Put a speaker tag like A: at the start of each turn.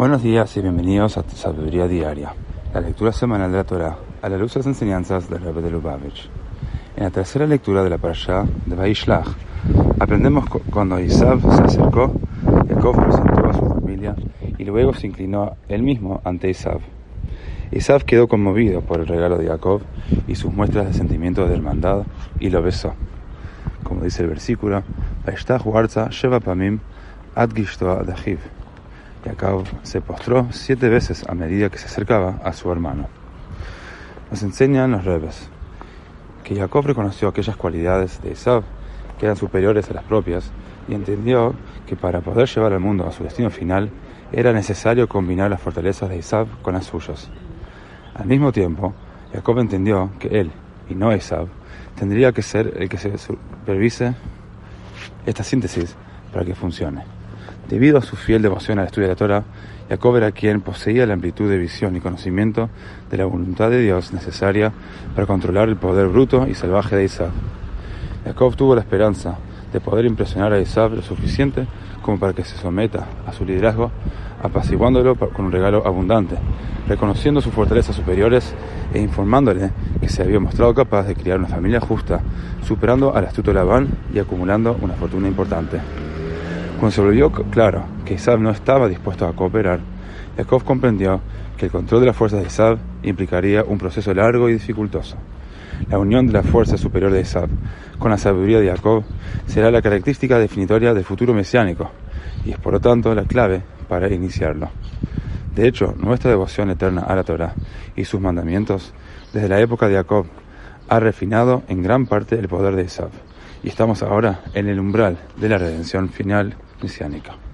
A: Buenos días y bienvenidos a Sabiduría Diaria, la lectura semanal de la Torah a la luz de las enseñanzas del Rebbe de Lubavitch. En la tercera lectura de la parashá de Vaishlach, aprendemos cuando Isaac se acercó, Jacob presentó a su familia y luego se inclinó él mismo ante Isaac. Isaac quedó conmovido por el regalo de Jacob y sus muestras de sentimiento de hermandad y lo besó. Como dice el versículo, Vaishtach warza sheva pamim ad adachiv Jacob se postró siete veces a medida que se acercaba a su hermano. Nos enseñan los rebes que Jacob reconoció aquellas cualidades de Esab que eran superiores a las propias y entendió que para poder llevar al mundo a su destino final era necesario combinar las fortalezas de Isab con las suyas. Al mismo tiempo, Jacob entendió que él, y no Isab, tendría que ser el que se supervise esta síntesis para que funcione. Debido a su fiel devoción al estudio de la Torah, Jacob era quien poseía la amplitud de visión y conocimiento de la voluntad de Dios necesaria para controlar el poder bruto y salvaje de Isaac. Jacob tuvo la esperanza de poder impresionar a Isaac lo suficiente como para que se someta a su liderazgo, apaciguándolo con un regalo abundante, reconociendo sus fortalezas superiores e informándole que se había mostrado capaz de criar una familia justa, superando al astuto Labán y acumulando una fortuna importante. Cuando se volvió claro que Isab no estaba dispuesto a cooperar, Jacob comprendió que el control de las fuerzas de Isab implicaría un proceso largo y dificultoso. La unión de la fuerza superior de Isab con la sabiduría de Jacob será la característica definitoria del futuro mesiánico y es por lo tanto la clave para iniciarlo. De hecho, nuestra devoción eterna a la Torah y sus mandamientos desde la época de Jacob ha refinado en gran parte el poder de Isab y estamos ahora en el umbral de la redención final mesiánica.